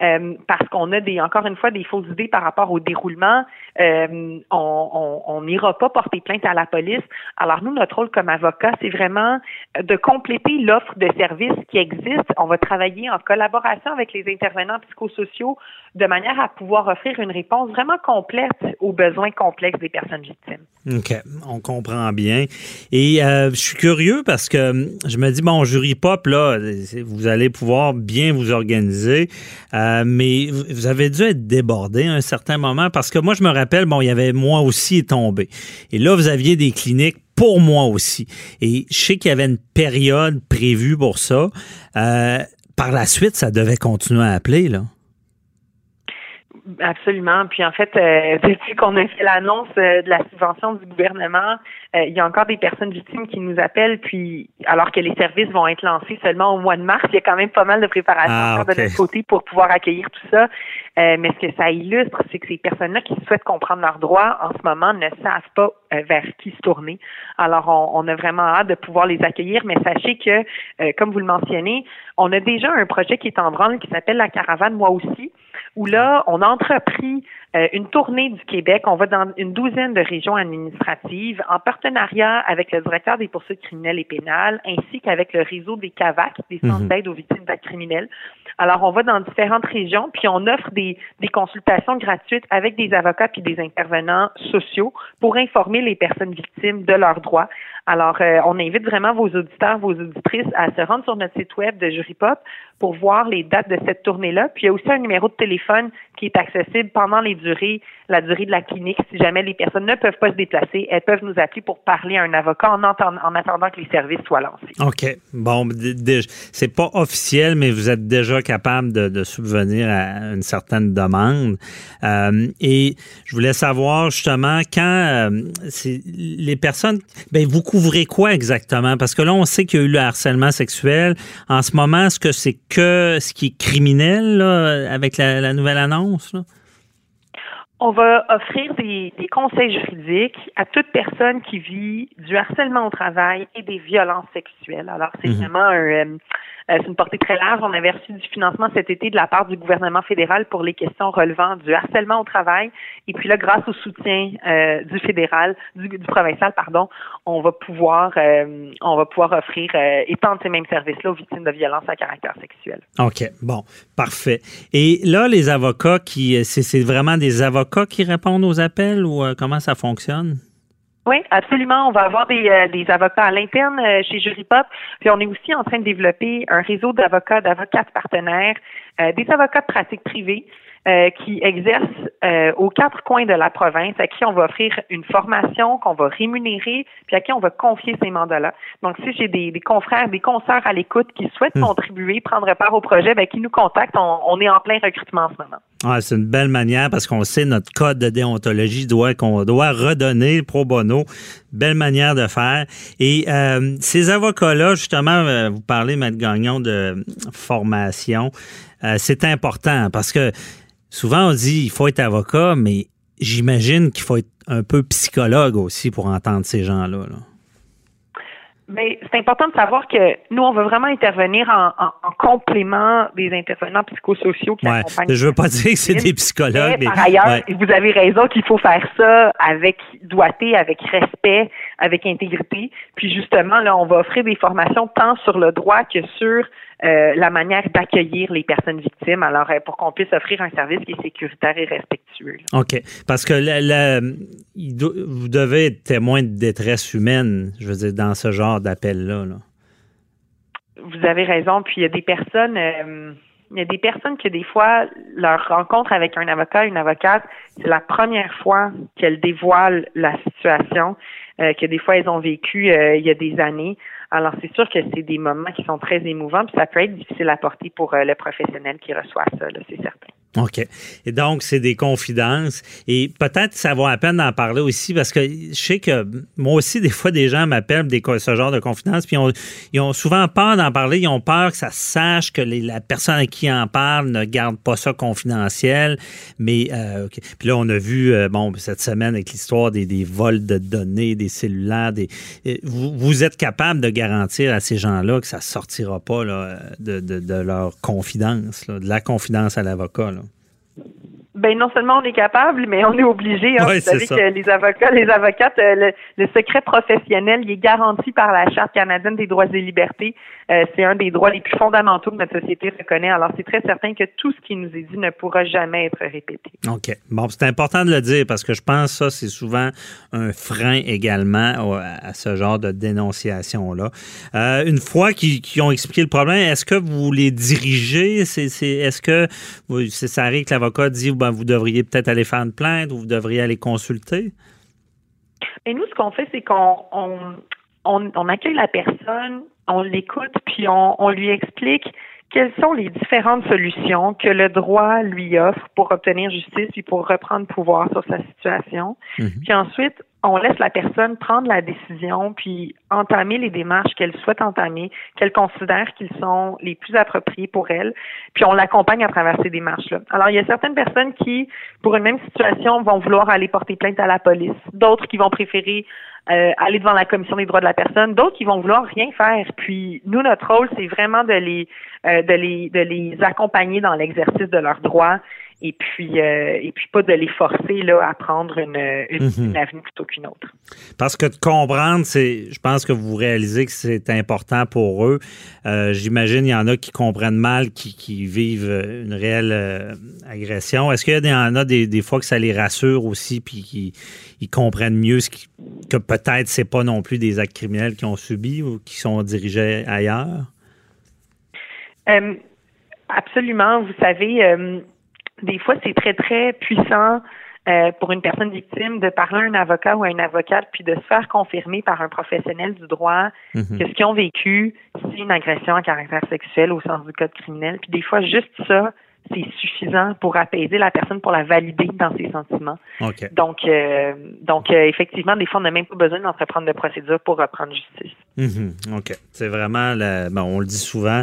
euh, parce qu'on a des, encore une fois, des fausses idées par rapport au déroulement. Euh, on n'ira pas porter plainte à la police. Alors nous, notre rôle comme avocat, c'est vraiment de compléter l'offre de services qui existe. On va travailler en collaboration avec les intervenants psychosociaux de manière à pouvoir offrir une réponse vraiment complète aux besoins complexes des personnes victimes. OK, on comprend bien. Et euh, je suis curieux parce que je me dis, bon, jury pop, là, vous allez pouvoir bien vous organiser, mais vous avez dû être débordé à un certain moment parce que moi, je me rappelle, bon, il y avait moi aussi tombé. Et là, vous aviez des cliniques pour moi aussi. Et je sais qu'il y avait une période prévue pour ça. Euh, par la suite, ça devait continuer à appeler, là. Absolument. Puis en fait, euh, depuis qu'on a fait l'annonce euh, de la subvention du gouvernement, euh, il y a encore des personnes victimes qui nous appellent. Puis alors que les services vont être lancés seulement au mois de mars, il y a quand même pas mal de préparation ah, de notre côté pour pouvoir accueillir tout ça. mais ce que ça illustre, c'est que ces personnes-là qui souhaitent comprendre leurs droits en ce moment ne savent pas vers qui se tourner. Alors on, on, a vraiment hâte de pouvoir les accueillir. Mais sachez que, comme vous le mentionnez, on a déjà un projet qui est en branle qui s'appelle la caravane moi aussi où là, on a entrepris euh, une tournée du Québec. On va dans une douzaine de régions administratives en partenariat avec le directeur des poursuites criminelles et pénales, ainsi qu'avec le réseau des CAVAC, des centres mhm. d'aide aux victimes d'actes criminels. Alors, on va dans différentes régions, puis on offre des, des consultations gratuites avec des avocats puis des intervenants sociaux pour informer les personnes victimes de leurs droits. Alors, euh, on invite vraiment vos auditeurs, vos auditrices à se rendre sur notre site web de Jury Pop pour voir les dates de cette tournée-là. Puis il y a aussi un numéro de téléphone qui est accessible pendant les durées, la durée de la clinique. Si jamais les personnes ne peuvent pas se déplacer, elles peuvent nous appeler pour parler à un avocat en, en attendant que les services soient lancés. OK. Bon, c'est pas officiel, mais vous êtes déjà capable de, subvenir à une certaine demande. Euh, et je voulais savoir justement quand euh, les personnes, ben vous couvrez quoi exactement? Parce que là, on sait qu'il y a eu le harcèlement sexuel. En ce moment, est-ce que c'est que ce qui est criminel avec la, nouvelle annonce? On va offrir des, conseils juridiques à toute personne qui vit du harcèlement au travail et des violences sexuelles. Alors, c'est mhm. vraiment un, euh, euh, c'est une portée très large. On avait reçu du financement cet été de la part du gouvernement fédéral pour les questions relevant du harcèlement au travail. Et puis là, grâce au soutien euh, du fédéral, du, provincial, pardon, on va pouvoir, euh, on va pouvoir offrir, étendre ces mêmes services-là aux victimes de violences à caractère sexuel. OK, bon, parfait. Et là, les avocats qui, c'est vraiment des avocats qui répondent aux appels ou comment ça fonctionne? Oui, absolument. On va avoir des, euh, des avocats à l'interne euh, chez Juripop. Puis on est aussi en train de développer un réseau d'avocats, d'avocats partenaires, euh, des avocats de pratique privée euh, qui exercent euh, aux quatre coins de la province, à qui on va offrir une formation qu'on va rémunérer, puis à qui on va confier ces mandats-là. Donc, si j'ai des, des, confrères, des consoeurs à l'écoute qui souhaitent hmm. contribuer, prendre part au projet, ben, qui nous contactent, on, est en plein recrutement en ce moment. Ah, c'est une belle manière parce qu'on sait notre code de déontologie doit qu'on doit redonner pro bono. Belle manière de faire. Et euh, ces avocats-là, justement, vous parlez, Maître Gagnon, de formation. c'est important parce que souvent on dit il faut être avocat, mais j'imagine qu'il faut être un peu psychologue aussi pour entendre ces gens-là. Mais c'est important de savoir que nous, on veut vraiment intervenir en, complément des intervenants psychosociaux qui accompagnent. Je veux pas dire que c'est des psychologues. Mais, par ailleurs, vous avez raison qu'il faut faire ça avec doigté, avec respect, avec intégrité. Puis justement, là, on va offrir des formations tant sur le droit que sur euh, la manière d'accueillir les personnes victimes, alors euh, pour qu'on puisse offrir un service qui est sécuritaire et respectueux. OK. Parce que vous devez être témoin de détresse humaine, je veux dire, dans ce genre d'appel-là. Vous avez raison. Puis il y a des personnes. Euh, il y a des personnes que des fois, leur rencontre avec un avocat, une avocate, c'est la première fois qu'elles dévoilent la situation, que des fois elles ont vécu il y a des années. Alors, c'est sûr que c'est des moments qui sont très émouvants, puis ça peut être difficile à porter pour euh, le professionnel qui reçoit ça, c'est certain. OK. Et donc, c'est des confidences. Et peut-être ça vaut la peine d'en parler aussi parce que je sais que moi aussi, des fois, des gens m'appellent des, ce genre de confidences, puis ils ont, souvent peur d'en parler. Ils ont peur que ça sache que la personne à qui en parle ne garde pas ça confidentiel. Mais, euh, puis là, on a vu, euh, bon, cette semaine avec l'histoire des, vols de données, des cellulaires, des, euh, vous, êtes capable de garantir à ces gens-là que ça sortira pas de, de, leur confidence, de la confidence à l'avocat. Ben non seulement on est capable, mais on est obligé. Hein. Vous savez que les avocats, les avocates, euh, le, secret professionnel, il est garanti par la Charte canadienne des droits et libertés. Euh, c'est un des droits les plus fondamentaux que notre société reconnaît. Alors c'est très certain que tout ce qui nous est dit ne pourra jamais être répété. OK. Bon, c'est important de le dire parce que je pense que ça, c'est souvent un frein également à ce genre de dénonciation-là. Euh, une fois qu'ils ont expliqué le problème, est-ce que vous les dirigez? C'est, est-ce que ça arrive que l'avocat dit ben, vous devriez peut-être aller faire une plainte ou vous devriez aller consulter? Et nous, ce qu'on fait, c'est qu'on on, accueille la personne, on l'écoute, puis on, lui explique quelles sont les différentes solutions que le droit lui offre pour obtenir justice et pour reprendre pouvoir sur sa situation. Mhm. Puis ensuite, on laisse la personne prendre la décision puis entamer les démarches qu'elle souhaite entamer, qu'elle considère qu'ils sont les plus appropriés pour elle, puis on l'accompagne à travers ces démarches-là. Alors, il y a certaines personnes qui, pour une même situation, vont vouloir aller porter plainte à la police, d'autres qui vont préférer euh, aller devant la commission des droits de la personne, d'autres qui vont vouloir rien faire. Puis nous, notre rôle, c'est vraiment de les, euh, de les, de les accompagner dans l'exercice de leurs droits et puis euh, et puis pas de les forcer là à prendre une, une, mhm. avenue plutôt qu'une autre. Parce que de comprendre, c'est, je pense que vous réalisez que c'est important pour eux. Euh, j'imagine il y en a qui comprennent mal, qui, qui vivent une réelle euh, agression. Est-ce qu'il y en a des, des, fois que ça les rassure aussi, puis qu'ils ils comprennent mieux ce qui, que peut-être c'est pas non plus des actes criminels qu'ils ont subis ou qui sont dirigés ailleurs? absolument. Vous savez des fois, c'est très, très puissant euh, pour une personne victime de parler à un avocat ou à une avocate, puis de se faire confirmer par un professionnel du droit mhm. que ce qu'ils ont vécu, c'est une agression à caractère sexuel au sens du code criminel. Puis des fois, juste ça, c'est suffisant pour apaiser la personne, pour la valider dans ses sentiments. Donc, euh, donc euh, effectivement, des fois, on n'a même pas besoin d'entreprendre de procédure pour reprendre justice. Mhm. OK. C'est vraiment, bon, on le dit souvent,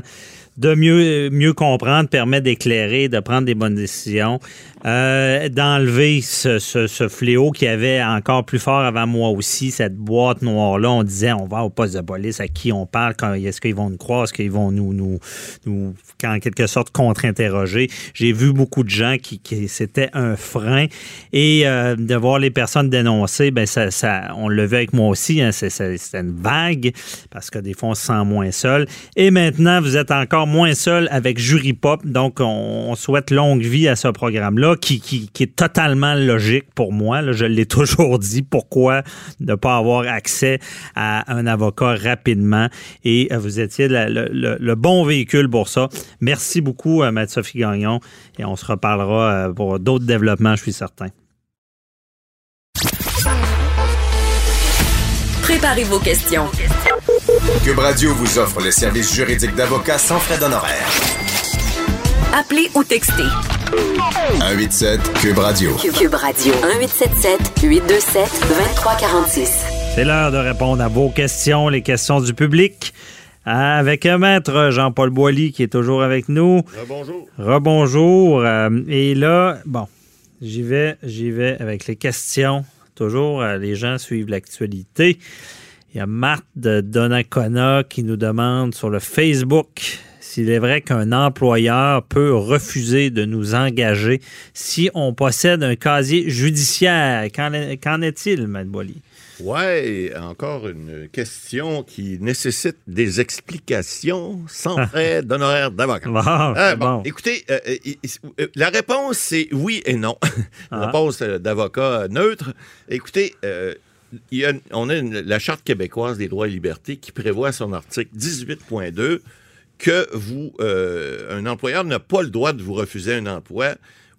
de mieux, mieux comprendre permet d'éclairer, de prendre des bonnes décisions, euh, d'enlever ce, ce, fléau qui avait encore plus fort avant moi aussi, cette boîte noire-là. On disait, on va au poste de police, à qui on parle, est-ce qu'ils vont nous croire, est-ce qu'ils vont nous, nous, en quelque sorte, contre-interroger. J'ai vu beaucoup de gens qui, qui c'était un frein. Et euh, de voir les personnes dénoncer, ben ça, ça, on le vu avec moi aussi, hein, c'est, une vague, parce que des fois, on se sent moins seul. Et maintenant, vous êtes encore moins seul avec Jury Pop. Donc, on, souhaite longue vie à ce programme-là, qui, est totalement logique pour moi. je l'ai toujours dit. Pourquoi ne pas avoir accès à un avocat rapidement? Et euh, vous étiez le, bon véhicule pour ça. Merci beaucoup, euh, Maître-Sophie Gagnon. Et on se reparlera euh, pour d'autres développements, je suis certain. Préparez vos questions. Cube Radio vous offre les services juridiques d'avocats sans frais d'honoraires. Appelez ou textez. 187 Cube Radio. Cube Radio. 1877 827 2346. C'est l'heure de répondre à vos questions, les questions du public. Avec un maître Jean-Paul Boilly qui est toujours avec nous. Rebonjour. Rebonjour. Euh, et là, bon, j'y vais, j'y vais avec les questions. Toujours, euh, les gens suivent l'actualité. Il y a Marthe de Donnacona qui nous demande sur le Facebook s'il est vrai qu'un employeur peut refuser de nous engager si on possède un casier judiciaire. Qu'en est-il, Mme Boily? Oui, encore une question qui nécessite des explications sans frais d'honoraires d'avocat. Euh, bon, Écoutez, euh, euh, la réponse, c'est oui et non. la ah. réponse d'avocat neutre. Écoutez, on a la Charte québécoise des droits et libertés qui prévoit son article 18.2 que vous, euh, un employeur n'a pas le droit de vous refuser un emploi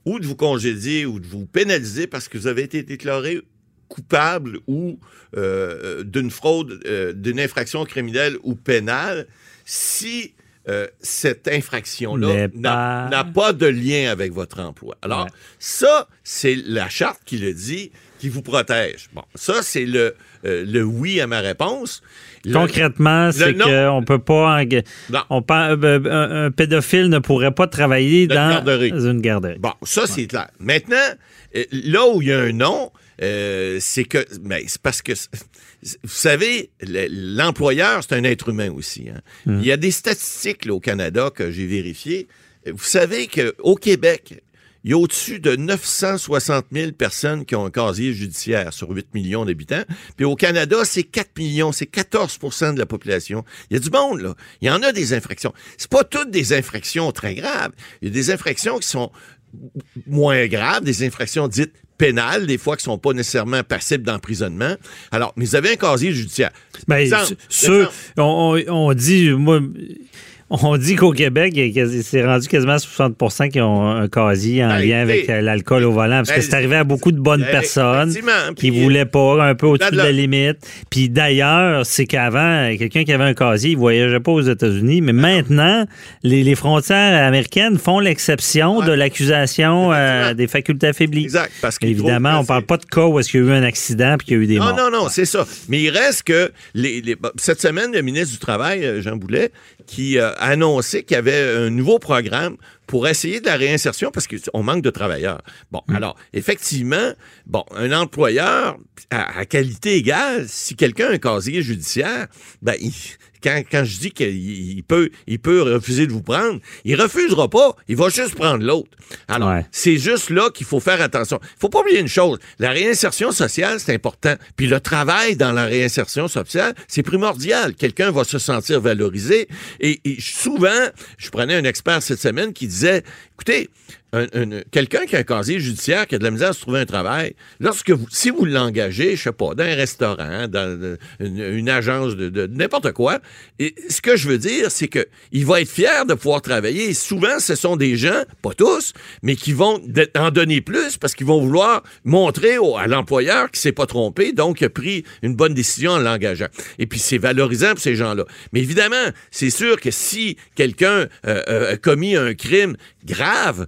ou de vous congédier ou de vous pénaliser parce que vous avez été déclaré coupable ou euh, d'une fraude, euh, d'une infraction criminelle ou pénale si euh, cette infraction-là n'a pas- de lien avec votre emploi. Alors, Ouais. ça, c'est la charte qui le dit, qui vous protège. Bon, ça, c'est le, euh, le oui à ma réponse. Le- Concrètement, c'est qu'on peut pas. Non. On euh, un, un pédophile ne pourrait pas travailler Dans une garderie. une garderie. Bon, ça, c'est clair. Maintenant, euh, là où il y a un non, euh, c'est que, mais c'est parce que, vous savez, le- l'employeur, c'est un être humain aussi. hein. Il y a des statistiques là, au Canada que j'ai vérifiées. Vous savez qu'au Québec, il y a au-dessus de 960 000 personnes qui ont un casier judiciaire sur 8 millions d'habitants. Puis au Canada, c'est 4 millions, c'est 14% de la population. Il y a du monde, là. Il y en a des infractions. C'est pas toutes des infractions très graves. Il y a des infractions qui sont moins graves, des infractions dites pénales, des fois qui sont pas nécessairement passibles d'emprisonnement. Alors, mais vous avez un casier judiciaire. Ben, Exemple, ceux- exemple. on- on dit, moi, on dit qu'au Québec, c'est rendu quasiment 60% qui ont un casier en Ben, lien avec euh, l'alcool au volant. Parce ben, que c'est arrivé à beaucoup de bonnes ben, personnes qui puis- voulaient pas, un peu au-dessus de la limite. Puis d'ailleurs, c'est qu'avant, quelqu'un qui avait un casier, il voyageait pas aux États-Unis. Mais maintenant, les, les frontières américaines font l'exception Ouais. de l'accusation euh, des facultés affaiblies. Exact. Parce Évidemment, on que parle pas de cas où est-ce qu'il y a eu un accident puis qu'il y a eu des Non, morts. non, non, c'est ça. Mais il reste que les, cette semaine, le ministre du Travail, euh, Jean Boulet, qui euh, annoncé qu'il y avait un nouveau programme pour essayer de la réinsertion parce qu'on manque de travailleurs. Bon, alors, effectivement, bon, un employeur à, à qualité égale, si quelqu'un a un casier judiciaire, ben, il- quand, quand je dis qu'il il peut, il peut refuser de vous prendre, il refusera pas, il va juste prendre l'autre. Alors, Ouais. c'est juste là qu'il faut faire attention. Il faut pas oublier une chose, la réinsertion sociale, c'est important. Puis le travail dans la réinsertion sociale, c'est primordial. Quelqu'un va se sentir valorisé. Et, et souvent, je prenais un expert cette semaine qui disait, écoutez, un- un- quelqu'un qui a un casier judiciaire, qui a de la misère à se trouver un travail, lorsque vous, si vous l'engagez, je sais pas, dans un restaurant, dans une, agence de, n'importe quoi, ce que je veux dire, c'est que il va être fier de pouvoir travailler. Souvent, ce sont des gens, pas tous, mais qui vont en donner plus parce qu'ils vont vouloir montrer au- à l'employeur qu'il s'est pas trompé, donc il a pris une bonne décision en l'engageant. Et puis c'est valorisant pour ces gens-là. Mais évidemment, c'est sûr que si quelqu'un euh, euh, a commis un crime grave,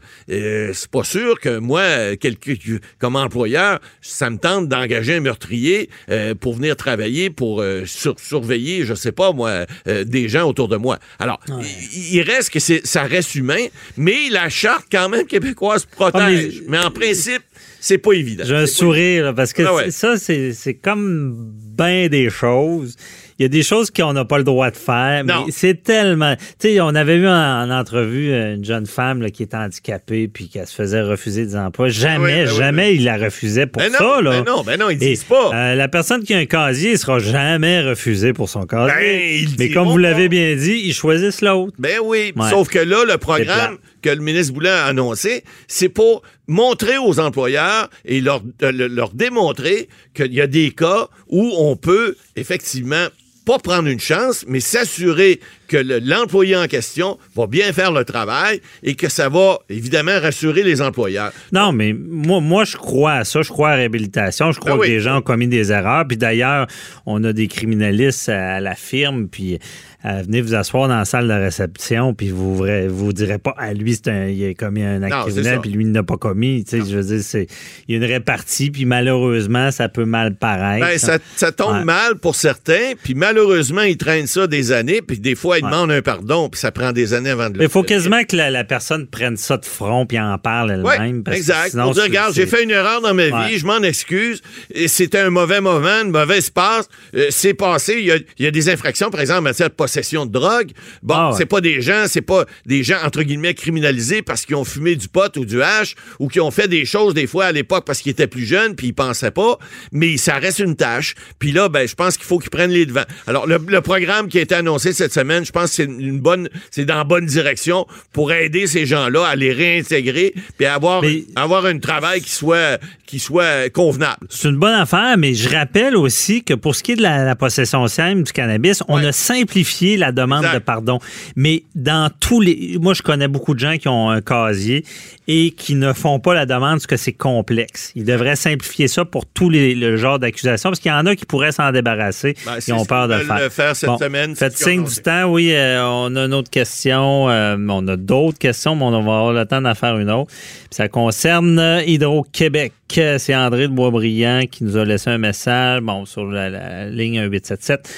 c'est pas sûr que moi, euh, quelque- comme employeur, ça me tente d'engager un meurtrier euh, pour venir travailler, pour euh, sur- surveiller, je sais pas moi, euh, des gens autour de moi. Alors, il, il reste que c'est, ça reste humain, mais la charte quand même québécoise protège. Ah, mais... en principe, c'est pas évident. J'ai un sourire, là, parce que Ah ouais. ça, c'est c'est comme bien des choses. Il y a des choses qu'on n'a pas le droit de faire, Non. mais c'est tellement... Tu sais, on avait vu en, en entrevue euh, une jeune femme là, qui était handicapée puis qui se faisait refuser des emplois. Jamais, ben oui, jamais il la refusait pour Ben non, ça. Là. ben non, ben non, ils disent pas. euh, la personne qui a un casier ne sera jamais refusée pour son casier. Ben, ils mais comme vous l'avez bien dit, ils choisissent l'autre. Ben oui, Ouais. sauf que là, le programme que le ministre Boulet a annoncé, c'est pour montrer aux employeurs et leur, leur démontrer qu'il y a des cas où on peut effectivement pas prendre une chance, mais s'assurer que le- l'employé en question va bien faire le travail et que ça va évidemment rassurer les employeurs. Non, mais moi, moi, je crois à ça. Je crois à la réhabilitation. Je crois Ben oui. que les gens ont commis des erreurs. Puis d'ailleurs, on a des criminalistes à la firme. Puis euh, venez vous asseoir dans la salle de réception. Puis vous ne vous direz pas, à lui, c'est un, il a commis un acte Non, criminel. Puis lui, il n'a pas commis. Tu sais, je veux dire, c'est, il y a une répartie. Puis malheureusement, ça peut mal paraître. Ben, ça, ça tombe Ouais. mal pour certains, puis malheureusement, ils traînent ça des années, puis des fois, ils Ouais. demandent un pardon, puis ça prend des années avant de le Il faut quasiment que la, la personne prenne ça de front puis en parle Ouais, elle-même. que exact. sinon, Pour dire, c'est- regarde, j'ai fait une erreur dans ma vie, Ouais. je m'en excuse. et C'était un mauvais moment, une mauvaise passe. Euh, c'est passé. Il y, a, il y a des infractions, par exemple, en matière de possession de drogue. Bon, Ah ouais. c'est pas des gens, c'est pas des gens entre guillemets criminalisés parce qu'ils ont fumé du pot ou du hash ou qui ont fait des choses des fois à l'époque parce qu'ils étaient plus jeunes puis ils pensaient pas. Mais ça reste une tâche. Puis là, ben, je pense qu'il faut qu'ils prennent les devants. Alors, le, le programme qui a été annoncé cette semaine, je pense que c'est une bonne, c'est dans la bonne direction pour aider ces gens-là à les réintégrer puis à avoir, Mais- avoir un travail qui soit, qui soit convenable. C'est une bonne affaire, mais je rappelle aussi que pour ce qui est de la, la possession simple du cannabis, on a simplifié la demande Exact. de pardon. Mais dans tous les... Moi, je connais beaucoup de gens qui ont un casier et qui ne font pas la demande parce que c'est complexe. Ils devraient simplifier ça pour tous les le genre d'accusations parce qu'il y en a qui pourraient s'en débarrasser. Ben, ont peur de le faire. le faire cette Bon, semaine. Faites signe du temps. Oui, euh, on a une autre question. euh, on a d'autres questions, mais on va avoir le temps d'en faire une autre. Ça concerne euh, Hydro-Québec. C'est André de Boisbriand qui nous a laissé un message bon, sur la, la ligne 1877.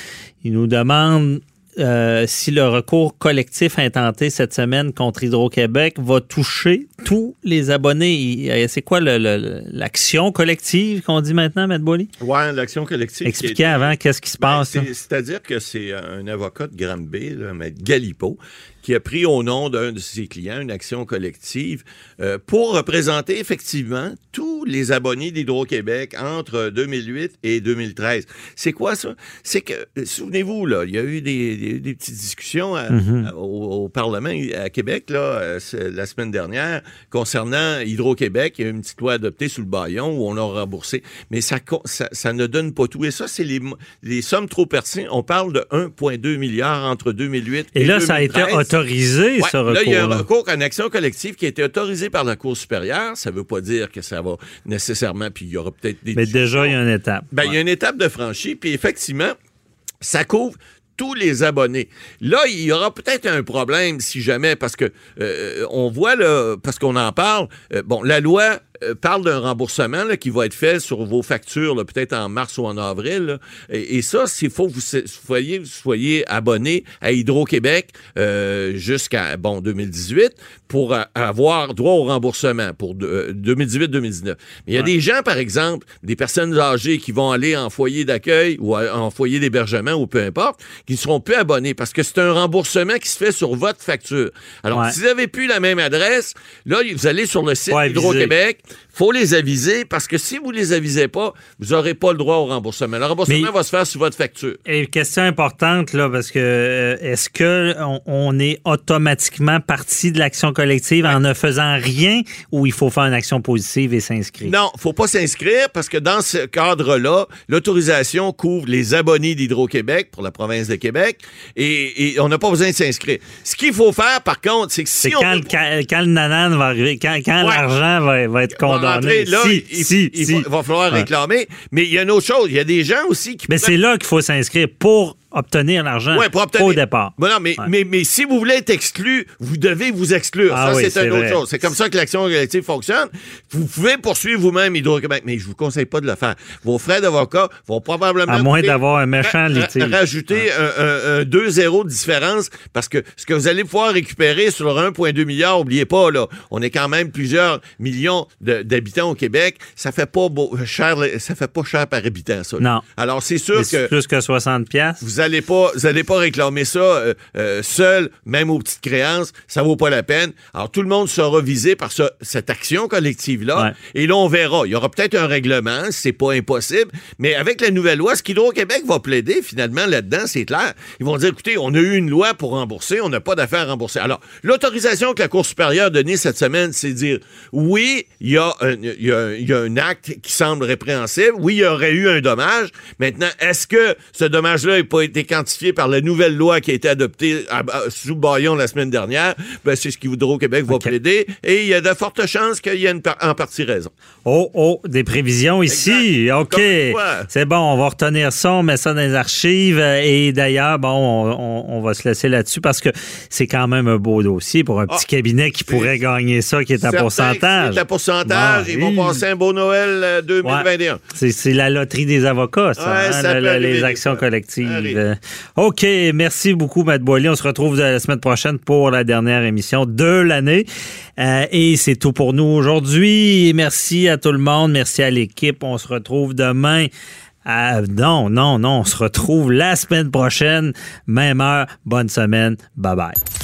Il nous demande euh, si le recours collectif intenté cette semaine contre Hydro-Québec va toucher tous les abonnés. C'est quoi l'action collective qu'on dit maintenant, Maître Boily? Ouais, l'action collective. Expliquez est- avant qu'est-ce qui se Ben, passe. C'est-à-dire que c'est un avocat de Granby, là, Maître Galipo, qui a pris au nom d'un de ses clients une action collective euh, pour représenter effectivement tous les abonnés d'Hydro-Québec entre 2008 et 2013. C'est quoi ça? C'est que, euh, souvenez-vous, là, il y a eu des, des- des petites discussions à- Mhm. à- au, au Parlement à Québec là, euh, la semaine dernière concernant Hydro-Québec. Il y a eu une petite loi adoptée sous le baillon où on a remboursé. Mais ça, co- ça, ça ne donne pas tout. Et ça, c'est les, sommes trop perçues. On parle de 1,2 milliard entre 2008 et Et là, ça a été 2013. Autorisé, Ouais, ce Là, il y a un recours. recours une action collective qui a été autorisé par la Cour supérieure. Ça ne veut pas dire que ça va nécessairement, puis il y aura peut-être des Mais déjà, il y a une étape. ben, il y a une étape de franchie, puis effectivement, ça couvre tous les abonnés. Là, il y aura peut-être un problème si jamais, parce que euh, on voit, là, parce qu'on en parle, euh, bon, la loi parle d'un remboursement là, qui va être fait sur vos factures, peut-être en mars ou en avril. là. Et, et ça, s'il faut que vous soyez, vous soyez abonné à Hydro-Québec euh, jusqu'à bon 2018 pour euh, avoir droit au remboursement pour de- euh, 2018-2019. Mais il y a des gens, par exemple, des personnes âgées qui vont aller en foyer d'accueil ou en foyer d'hébergement ou peu importe, qui ne seront plus abonnés parce que c'est un remboursement qui se fait sur votre facture. Alors, Ouais. si vous n'avez plus la même adresse, là, vous allez sur le site. Hydro-Québec, faut les aviser parce que si vous les avisez pas, vous n'aurez pas le droit au remboursement. Le remboursement Mais- va se faire sur votre facture. Et question importante, là, parce que euh, est-ce que on, on est automatiquement parti de l'action collective en ne faisant rien ou il faut faire une action positive et s'inscrire? Non, faut pas s'inscrire parce que dans ce cadre-là, l'autorisation couvre les abonnés d'Hydro-Québec pour la province de Québec et, et on n'a pas besoin de s'inscrire. Ce qu'il faut faire, par contre, c'est que si C'est on quand, veut- le- quand, quand le nanan va arriver, quand, quand Ouais. l'argent va, va être condamné. là, si, il, si, il si. va, va falloir Ouais. réclamer. Mais il y a une autre chose. Il y a des gens aussi qui Mais c'est là qu'il faut s'inscrire pour obtenir l'argent Ouais, au départ. Bon, non, mais, Ouais. mais, mais si vous voulez être exclu, vous devez vous exclure. Ah ça, oui, c'est une autre chose. C'est comme ça que l'action collective fonctionne. Vous pouvez poursuivre vous-même Hydro-Québec, mais je vous conseille pas de le faire. Vos frais d'avocat vont probablement... À moins d'avoir un méchant litige. Rajouter un, un- un 2 zéros de différence parce que ce que vous allez pouvoir récupérer sur le 1,2 milliard, oubliez pas, là, on est quand même plusieurs millions d'habitants au Québec. Ça fait pas beau- cher, ça fait pas cher par habitant, ça. là. Non. Alors, c'est sûr que plus que 60 pièces. vous allez pas, vous allez pas réclamer ça euh, euh, seul, même aux petites créances, ça vaut pas la peine. Alors tout le monde sera visé par ce- cette action collective là, Ouais. et là on verra. Il y aura peut-être un règlement, c'est pas impossible, mais avec la nouvelle loi, ce qu'Hydro-Québec va plaider finalement là-dedans, c'est clair. Ils vont dire, écoutez, on a eu une loi pour rembourser, on n'a pas d'affaires à rembourser. Alors l'autorisation que la Cour supérieure a donnée cette semaine, c'est dire, oui, il y a y a un- il y a un acte qui semble répréhensible, oui, il y aurait eu un dommage. Maintenant, est-ce que ce dommage-là n'a pas été quantifié par la nouvelle loi qui a été adoptée à- à- sous baillon la semaine dernière? Ben, c'est ce qu'Hydro-Québec va OK. plaider et il y a de fortes chances qu'il y ait par- en partie raison. Oh, oh, des prévisions ici. Exact. OK. C'est bon, on va retenir ça, on met ça dans les archives. euh, Et d'ailleurs, bon, on, on- on va se laisser là-dessus parce que c'est quand même un beau dossier pour un petit Ah, cabinet qui pourrait gagner ça, qui est à pourcentage. C'est à pourcentage. Bon, Ils vont passer un beau Noël euh, 2021. Ouais. C'est, la loterie des avocats, ça, Ouais, hein, ça le- les actions collectives. Euh, OK, merci beaucoup, Matt Boily. On se retrouve la semaine prochaine pour la dernière émission de l'année. Euh, et c'est tout pour nous aujourd'hui. Merci à tout le monde. Merci à l'équipe. On se retrouve demain. à- non, non, non. On se retrouve la semaine prochaine. Même heure. Bonne semaine. Bye bye.